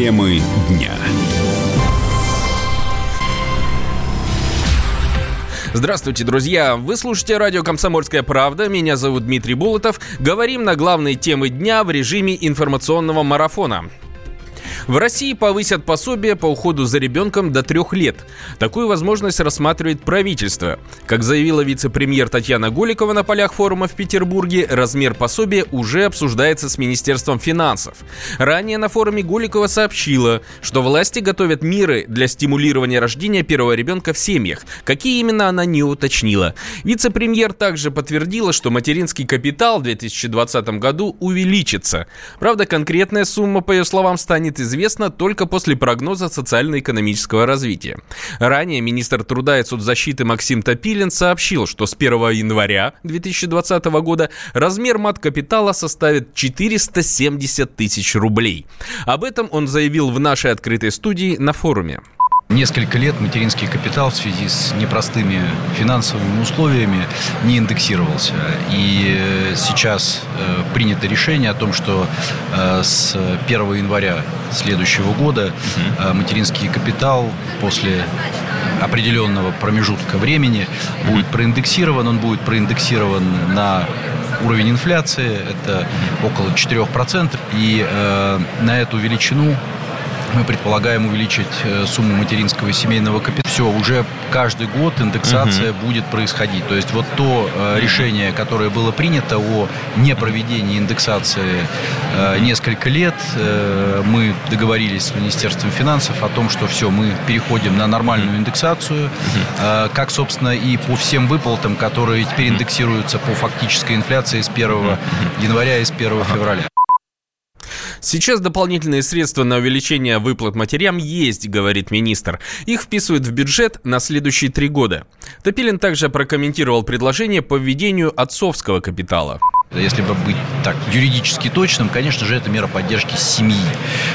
Темы дня. Здравствуйте, друзья! Вы слушаете радио «Комсомольская правда». Меня зовут Дмитрий Булатов. Говорим на главные темы дня в режиме информационного марафона. В России повысят пособие по уходу за ребенком до трех лет. Такую возможность рассматривает правительство. Как заявила вице-премьер Татьяна Голикова на полях форума в Петербурге, размер пособия уже обсуждается с Министерством финансов. Ранее на форуме Голикова сообщила, что власти готовят меры для стимулирования рождения первого ребенка в семьях. Какие именно она не уточнила. Вице-премьер также подтвердила, что материнский капитал в 2020 году увеличится. Правда, конкретная сумма, по ее словам, станет известна известно только после прогноза социально-экономического развития. Ранее министр труда и соцзащиты Максим Топилин сообщил, что с 1 января 2020 года размер мат-капитала составит 470 тысяч рублей. Об этом он заявил в нашей открытой студии на форуме. Несколько лет материнский капитал в связи с непростыми финансовыми условиями не индексировался. И э, сейчас э, принято решение о том, что э, с 1 января следующего года материнский капитал после определенного промежутка времени будет проиндексирован. Он будет проиндексирован на уровень инфляции, это около 4%. И э, на эту величину мы предполагаем увеличить э, сумму материнского и семейного капитала. Все, уже каждый год индексация угу. будет происходить. То есть вот то э, решение, которое было принято о непроведении индексации э, несколько лет, э, мы договорились с Министерством финансов о том, что все, мы переходим на нормальную индексацию, угу. э, как, собственно, и по всем выплатам, которые теперь индексируются по фактической инфляции с 1 января и с 1 февраля. Сейчас дополнительные средства на увеличение выплат матерям есть, говорит министр. Их вписывают в бюджет на следующие три года. Топилин также прокомментировал предложение по введению отцовского капитала. Если бы быть так юридически точным, конечно же, это мера поддержки семьи.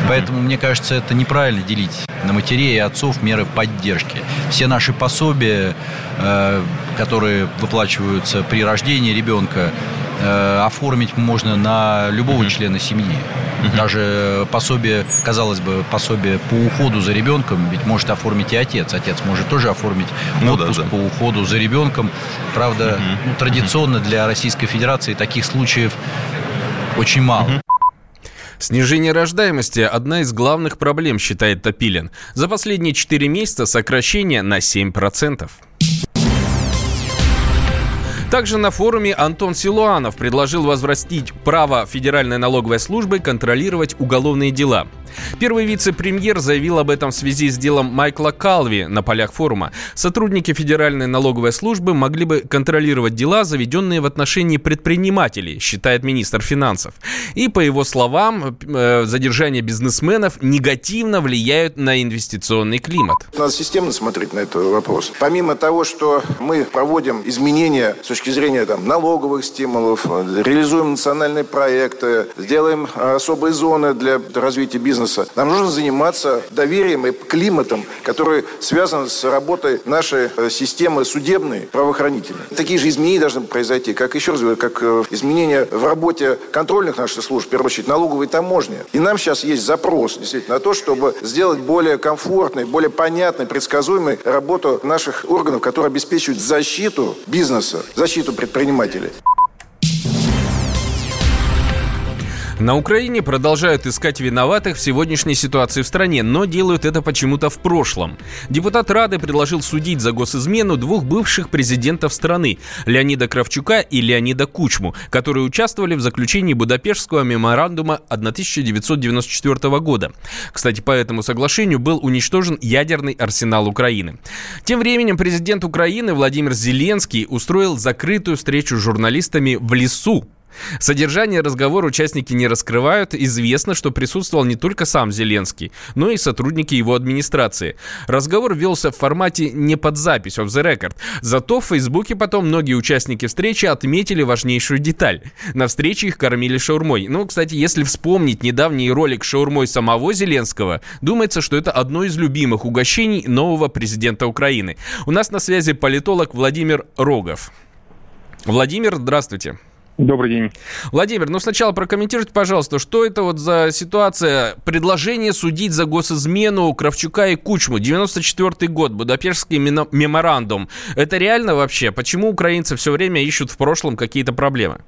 Поэтому, мне кажется, это неправильно делить на матерей и отцов меры поддержки. Все наши пособия, э, которые выплачиваются при рождении ребенка, э, оформить можно на любого члена семьи. Даже пособие, казалось бы, пособие по уходу за ребенком ведь может оформить и отец. Отец может тоже оформить ну, отпуск да, да. по уходу за ребенком. Правда, ну, традиционно для Российской Федерации таких случаев очень мало. Снижение рождаемости – одна из главных проблем, считает Топилин. За последние 4 месяца сокращение на 7%. Также на форуме Антон Силуанов предложил возвратить право Федеральной налоговой службы контролировать уголовные дела. Первый вице-премьер заявил об этом в связи с делом Майкла Калви на полях форума. Сотрудники Федеральной налоговой службы могли бы контролировать дела, заведенные в отношении предпринимателей, считает министр финансов. И, по его словам, э, задержание бизнесменов негативно влияют на инвестиционный климат. Надо системно смотреть на этот вопрос. Помимо того, что мы проводим изменения с точки зрения там, налоговых стимулов, реализуем национальные проекты, сделаем особые зоны для развития бизнеса, бизнеса. Нам нужно заниматься доверием и климатом, который связан с работой нашей э, системы судебной, правоохранительной. Такие же изменения должны произойти, как еще раз говорю, как э, изменения в работе контрольных наших служб, в первую очередь налоговой таможни. И нам сейчас есть запрос действительно на то, чтобы сделать более комфортной, более понятной, предсказуемой работу наших органов, которые обеспечивают защиту бизнеса, защиту предпринимателей. На Украине продолжают искать виноватых в сегодняшней ситуации в стране, но делают это почему-то в прошлом. Депутат Рады предложил судить за госизмену двух бывших президентов страны – Леонида Кравчука и Леонида Кучму, которые участвовали в заключении Будапештского меморандума 1994 года. Кстати, по этому соглашению был уничтожен ядерный арсенал Украины. Тем временем президент Украины Владимир Зеленский устроил закрытую встречу с журналистами в лесу Содержание разговора участники не раскрывают. Известно, что присутствовал не только сам Зеленский, но и сотрудники его администрации. Разговор велся в формате не под запись, off the record. Зато в Фейсбуке потом многие участники встречи отметили важнейшую деталь. На встрече их кормили шаурмой. Ну, кстати, если вспомнить недавний ролик шаурмой самого Зеленского, думается, что это одно из любимых угощений нового президента Украины. У нас на связи политолог Владимир Рогов. Владимир, здравствуйте. Добрый день. Владимир, ну сначала прокомментируйте, пожалуйста, что это вот за ситуация предложение судить за госизмену Кравчука и Кучму? 94 год, Будапештский меморандум. Это реально вообще? Почему украинцы все время ищут в прошлом какие-то проблемы?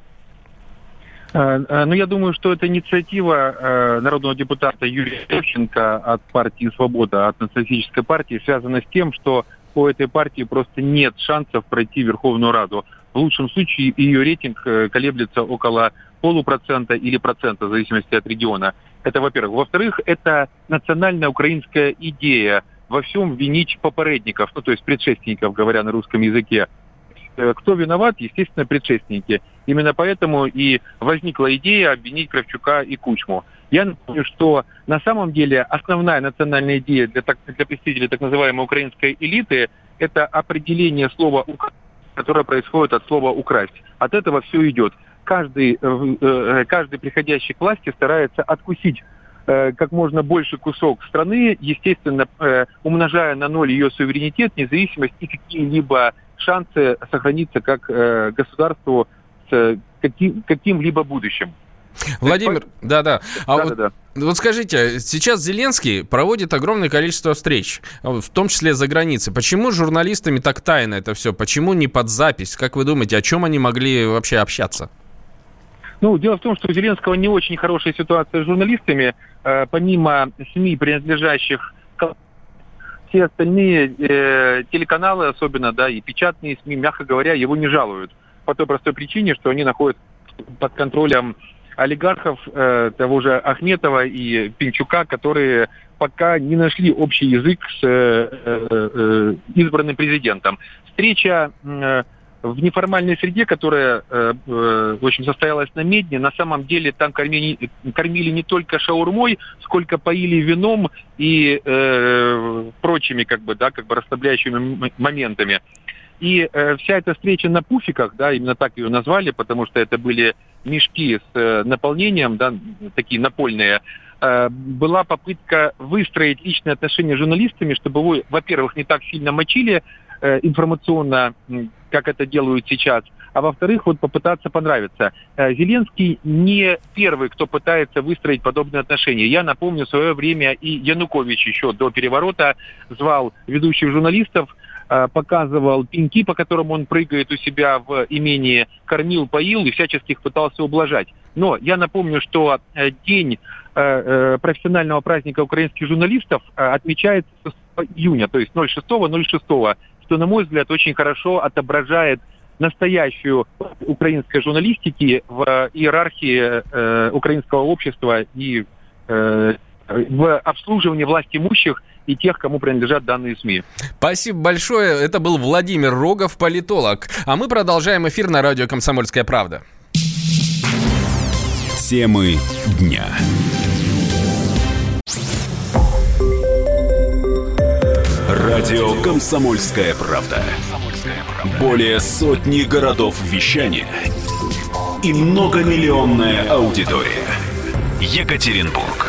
Э, э, ну, я думаю, что это инициатива э, народного депутата Юрия Левченко от партии «Свобода», от националистической партии, связана с тем, что у этой партии просто нет шансов пройти Верховную Раду. В лучшем случае ее рейтинг колеблется около полупроцента или процента, в зависимости от региона. Это, во-первых. Во-вторых, это национальная украинская идея во всем винить попередников, ну, то есть предшественников, говоря на русском языке. Э, кто виноват? Естественно, предшественники. Именно поэтому и возникла идея обвинить Кравчука и Кучму. Я напомню, что на самом деле основная национальная идея для, так, для представителей так называемой украинской элиты – это определение слова которое происходит от слова «украсть». От этого все идет. Каждый, э, э, каждый приходящий к власти старается откусить как можно больше кусок страны, естественно, умножая на ноль ее суверенитет, независимость и какие-либо шансы сохраниться как э, государству с каким, каким-либо будущим. Владимир, да-да. А да, вот, да, да. вот скажите, сейчас Зеленский проводит огромное количество встреч, в том числе за границей. Почему журналистами так тайно это все? Почему не под запись? Как вы думаете, о чем они могли вообще общаться? Ну, дело в том, что у Зеленского не очень хорошая ситуация с журналистами. Э, помимо СМИ, принадлежащих все остальные э, телеканалы, особенно, да, и печатные СМИ, мягко говоря, его не жалуют. По той простой причине, что они находятся под контролем олигархов э, того же Ахметова и Пинчука, которые пока не нашли общий язык с э, э, э избранным президентом. Встреча э, в неформальной среде, которая, э, э, в общем, состоялась на Медне, на самом деле там кормили, кормили не только шаурмой, сколько поили вином и э, прочими, как бы, да, как бы расслабляющими моментами. И э, вся эта встреча на пуфиках, да, именно так ее назвали, потому что это были мешки с э, наполнением, да, такие напольные, э, была попытка выстроить личные отношения с журналистами, чтобы вы, во-первых, не так сильно мочили э, информационно как это делают сейчас, а во-вторых, вот попытаться понравиться. Э, Зеленский не первый, кто пытается выстроить подобные отношения. Я напомню, в свое время и Янукович еще до переворота звал ведущих журналистов, показывал пеньки, по которым он прыгает у себя в имении, кормил, поил и всячески их пытался ублажать. Но я напомню, что э, день профессионального праздника украинских журналистов отмечается 6 июня, то есть 06-06 что, на мой взгляд, очень хорошо отображает настоящую украинской журналистики в иерархии э, украинского общества и э, в обслуживании власть имущих и тех, кому принадлежат данные СМИ. Спасибо большое. Это был Владимир Рогов, политолог. А мы продолжаем эфир на радио «Комсомольская правда». Темы дня. Радио «Комсомольская правда». Более сотни городов вещания и многомиллионная аудитория. Екатеринбург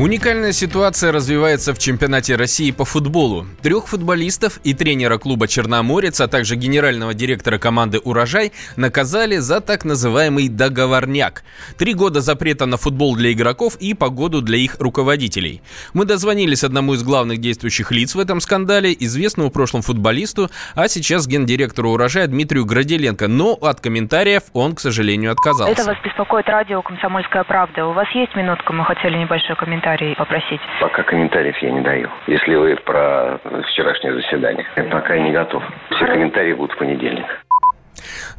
Уникальная ситуация развивается в чемпионате России по футболу. Трех футболистов и тренера клуба «Черноморец», а также генерального директора команды «Урожай» наказали за так называемый договорняк. Три года запрета на футбол для игроков и погоду для их руководителей. Мы дозвонились одному из главных действующих лиц в этом скандале, известному в прошлом футболисту, а сейчас гендиректору «Урожая» Дмитрию Граделенко. Но от комментариев он, к сожалению, отказался. Это вас беспокоит радио «Комсомольская правда». У вас есть минутка? Мы хотели небольшой комментарий комментарий попросить? Пока комментариев я не даю. Если вы про вчерашнее заседание, я пока не готов. Все комментарии будут в понедельник.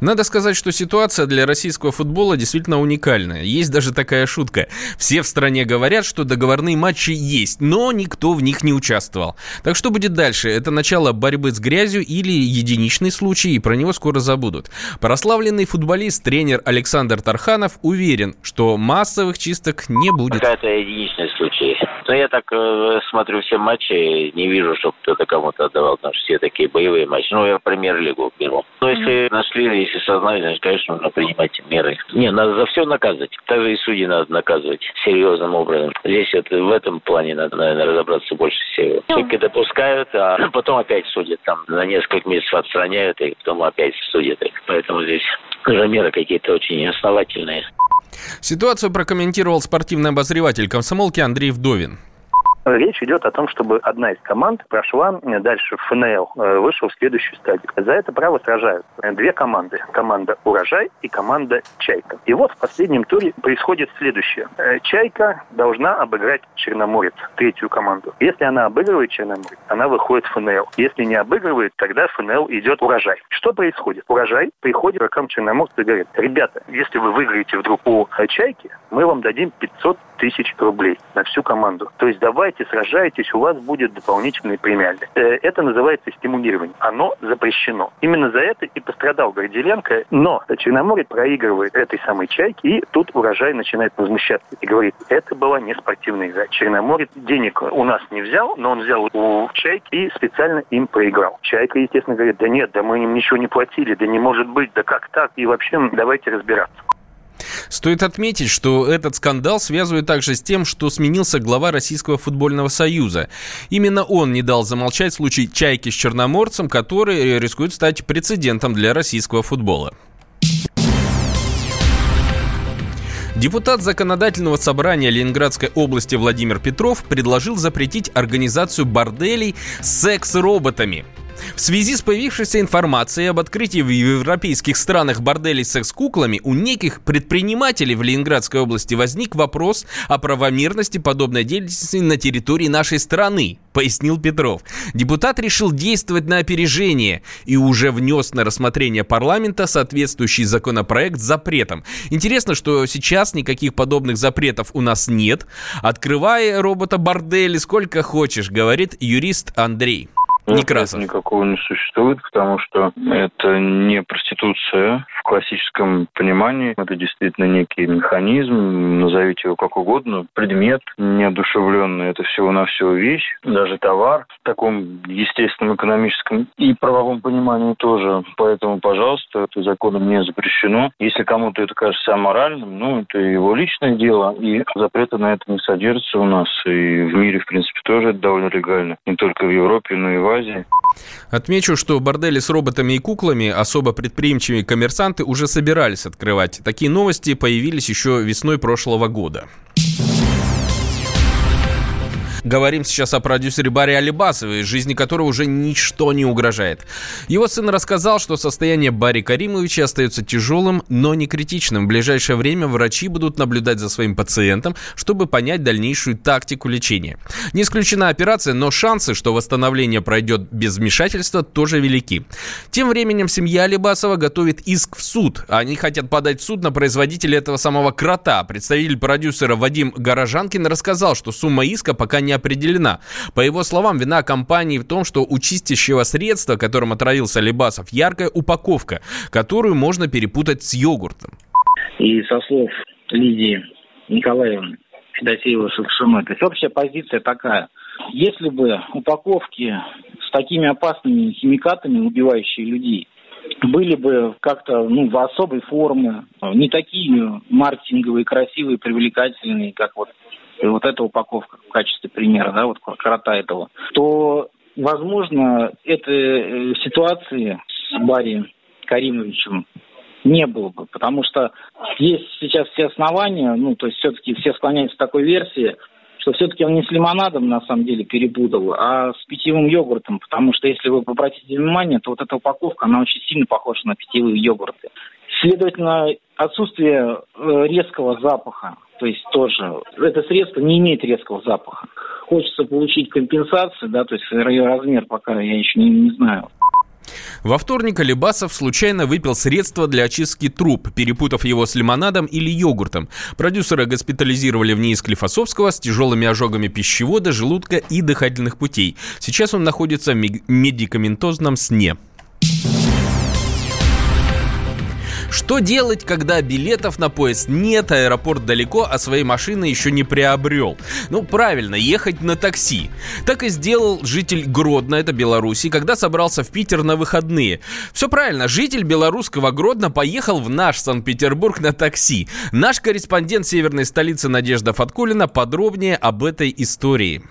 Надо сказать, что ситуация для российского футбола действительно уникальная. Есть даже такая шутка. Все в стране говорят, что договорные матчи есть, но никто в них не участвовал. Так что будет дальше? Это начало борьбы с грязью или единичный случай, и про него скоро забудут. Прославленный футболист, тренер Александр Тарханов уверен, что массовых чисток не будет. Это единичный случай. Но я так э, смотрю все матчи, не вижу, чтобы кто-то кому-то отдавал, потому что все такие боевые матчи. Ну, я премьер-лигу беру. Но если нашли, если сознали, значит, конечно, нужно принимать меры. Не, надо за все наказывать. Также и судьи надо наказывать серьезным образом. Здесь это, в этом плане надо, наверное, разобраться больше всего. Только допускают, а потом опять судят. Там на несколько месяцев отстраняют, и потом опять судят. Поэтому здесь уже меры какие-то очень основательные. Ситуацию прокомментировал спортивный обозреватель комсомолки Андрей Вдовин. Речь идет о том, чтобы одна из команд прошла дальше в ФНЛ, э, вышел в следующую стадию. За это право сражаются две команды. Команда «Урожай» и команда «Чайка». И вот в последнем туре происходит следующее. Э, «Чайка» должна обыграть «Черноморец», третью команду. Если она обыгрывает «Черноморец», она выходит в ФНЛ. Если не обыгрывает, тогда в ФНЛ идет «Урожай». Что происходит? «Урожай» приходит к игрокам «Черноморца» и говорит, ребята, если вы выиграете вдруг у «Чайки», мы вам дадим 500 тысяч рублей на всю команду. То есть давайте, сражайтесь, у вас будет дополнительный премиальный. Э, это называется стимулирование. Оно запрещено. Именно за это и пострадал Горделенко. Но Черноморье проигрывает этой самой чайке, и тут урожай начинает возмущаться и говорит, это была не спортивная игра. Черноморье денег у нас не взял, но он взял у чайки и специально им проиграл. Чайка, естественно, говорит, да нет, да мы им ничего не платили, да не может быть, да как так, и вообще давайте разбираться. Стоит отметить, что этот скандал связывают также с тем, что сменился глава Российского футбольного союза. Именно он не дал замолчать случай «Чайки» с Черноморцем, который рискует стать прецедентом для российского футбола. Депутат Законодательного собрания Ленинградской области Владимир Петров предложил запретить организацию борделей с секс-роботами – в связи с появившейся информацией об открытии в европейских странах борделей с секс-куклами, у неких предпринимателей в Ленинградской области возник вопрос о правомерности подобной деятельности на территории нашей страны, пояснил Петров. Депутат решил действовать на опережение и уже внес на рассмотрение парламента соответствующий законопроект с запретом. Интересно, что сейчас никаких подобных запретов у нас нет. Открывай робота бордели сколько хочешь, говорит юрист Андрей. Некрасов. Никакого не существует, потому что это не проституция в классическом понимании. Это действительно некий механизм, назовите его как угодно, предмет неодушевленный. Это всего-навсего вещь, даже товар в таком естественном экономическом и правовом понимании тоже. Поэтому, пожалуйста, это законом не запрещено. Если кому-то это кажется аморальным, ну, это его личное дело, и запрета на это не содержится у нас. И в мире, в принципе, тоже это довольно легально. Не только в Европе, но и в Азии. Отмечу, что бордели с роботами и куклами особо предприимчивые коммерсанты уже собирались открывать. Такие новости появились еще весной прошлого года. Говорим сейчас о продюсере Барри Алибасове, жизни которого уже ничто не угрожает. Его сын рассказал, что состояние Барри Каримовича остается тяжелым, но не критичным. В ближайшее время врачи будут наблюдать за своим пациентом, чтобы понять дальнейшую тактику лечения. Не исключена операция, но шансы, что восстановление пройдет без вмешательства, тоже велики. Тем временем семья Алибасова готовит иск в суд. Они хотят подать в суд на производителя этого самого крота. Представитель продюсера Вадим Горожанкин рассказал, что сумма иска пока не определена. По его словам, вина компании в том, что у чистящего средства, которым отравился Лебасов, яркая упаковка, которую можно перепутать с йогуртом. И со слов Лидии Николаевны Федосеева Шевшиной, то есть общая позиция такая. Если бы упаковки с такими опасными химикатами, убивающие людей, были бы как-то ну, в особой форме, не такие маркетинговые, красивые, привлекательные, как вот и вот эта упаковка в качестве примера, да, вот крота этого, то, возможно, этой э, ситуации с Барри Каримовичем не было бы, потому что есть сейчас все основания, ну, то есть все-таки все склоняются к такой версии, что все-таки он не с лимонадом, на самом деле, перепутал, а с питьевым йогуртом, потому что, если вы обратите внимание, то вот эта упаковка, она очень сильно похожа на питьевые йогурты. Следовательно, отсутствие э, резкого запаха, то есть тоже это средство не имеет резкого запаха. Хочется получить компенсацию, да, то есть ее размер пока я еще не, не знаю. Во вторник Алибасов случайно выпил средство для очистки труб, перепутав его с лимонадом или йогуртом. Продюсера госпитализировали в НИИ Склифосовского с тяжелыми ожогами пищевода, желудка и дыхательных путей. Сейчас он находится в медикаментозном сне. Что делать, когда билетов на поезд нет, аэропорт далеко, а своей машины еще не приобрел? Ну, правильно, ехать на такси. Так и сделал житель Гродно, это Беларуси, когда собрался в Питер на выходные. Все правильно, житель белорусского Гродно поехал в наш Санкт-Петербург на такси. Наш корреспондент северной столицы Надежда Фаткулина подробнее об этой истории.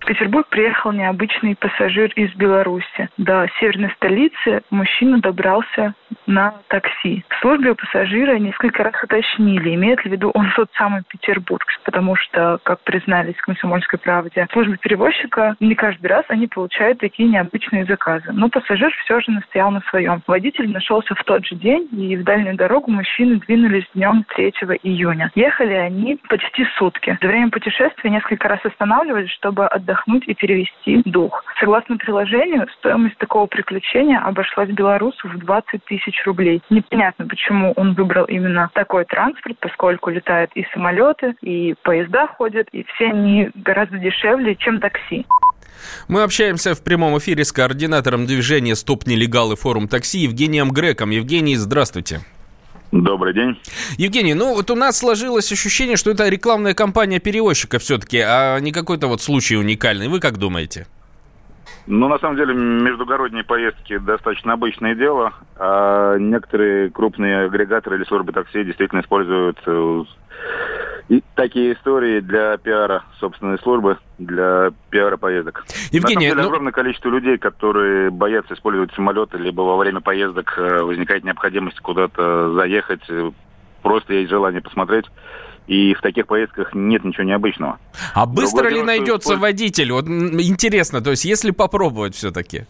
В Петербург приехал необычный пассажир из Беларуси. До северной столицы мужчина добрался на такси. В службе пассажира несколько раз уточнили, имеет ли в виду он тот самый Петербург, потому что, как признались в «Комсомольской правде», в службе перевозчика не каждый раз они получают такие необычные заказы. Но пассажир все же настоял на своем. Водитель нашелся в тот же день, и в дальнюю дорогу мужчины двинулись днем 3 июня. Ехали они почти сутки. За время путешествия несколько раз останавливались, чтобы отдохнуть и перевести дух. Согласно приложению, стоимость такого приключения обошлась белорусу в 20 тысяч тысяч рублей. Непонятно, почему он выбрал именно такой транспорт, поскольку летают и самолеты, и поезда ходят, и все они гораздо дешевле, чем такси. Мы общаемся в прямом эфире с координатором движения «Стоп нелегалы. Форум такси» Евгением Греком. Евгений, здравствуйте. Добрый день. Евгений, ну вот у нас сложилось ощущение, что это рекламная кампания перевозчика все-таки, а не какой-то вот случай уникальный. Вы как думаете? Ну, на самом деле, междугородние поездки достаточно обычное дело. А некоторые крупные агрегаторы или службы такси действительно используют э, и такие истории для пиара собственной службы, для пиара поездок. Евгений, На деле, ну... огромное количество людей, которые боятся использовать самолеты, либо во время поездок э, возникает необходимость куда-то заехать, э, просто есть желание посмотреть. И в таких поездках нет ничего необычного. А быстро Другое ли дело, найдется что... водитель? Вот интересно, то есть если попробовать все-таки.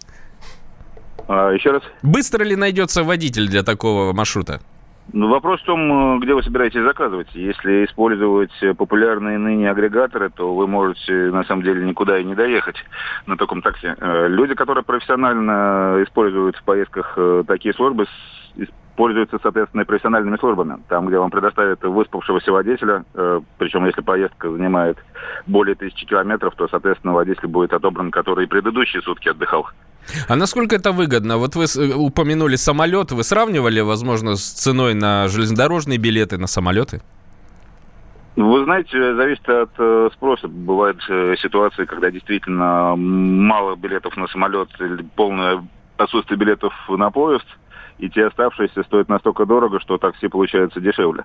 А, еще раз. Bыстро ли найдется водитель для такого маршрута? Ну, вопрос в том, где вы собираетесь заказывать. Если использовать популярные ныне агрегаторы, то вы можете, на самом деле, никуда и не доехать на таком такси. Э, люди, которые профессионально используют в поездках э, такие службы, пользуются, соответственно, профессиональными службами. Там, где вам предоставят выспавшегося водителя, э, причем если поездка занимает более тысячи километров, то, соответственно, водитель будет отобран, который предыдущие сутки отдыхал. А насколько это выгодно? Вот вы э, упомянули самолет, вы сравнивали, возможно, с ценой на железнодорожные билеты, на самолеты? Вы знаете, зависит от э, спроса. Бывают э, ситуации, когда действительно мало билетов на самолет или полное отсутствие билетов на поезд – и те оставшиеся стоят настолько дорого, что такси получается дешевле.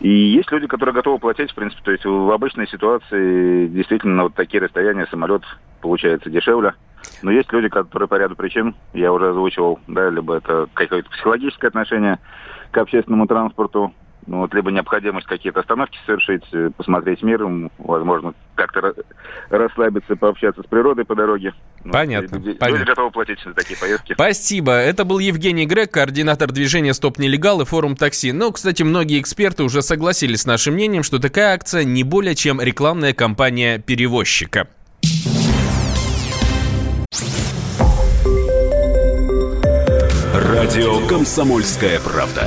И есть люди, которые готовы платить, в принципе, то есть в обычной ситуации действительно вот такие расстояния самолет получается дешевле. Но есть люди, которые по ряду причин, я уже озвучивал, да, либо это какое-то психологическое отношение к общественному транспорту, ну, вот, либо необходимость какие-то остановки совершить, э, посмотреть мир, возможно, как-то расслабиться, пообщаться с природой по дороге. Ну, понятно. Люди, понятно. люди готовы платить за такие поездки. Спасибо. Это был Евгений Грег, координатор движения «Стоп нелегал» и форум такси. Но, кстати, многие эксперты уже согласились с нашим мнением, что такая акция не более чем рекламная кампания перевозчика. Радио «Комсомольская правда».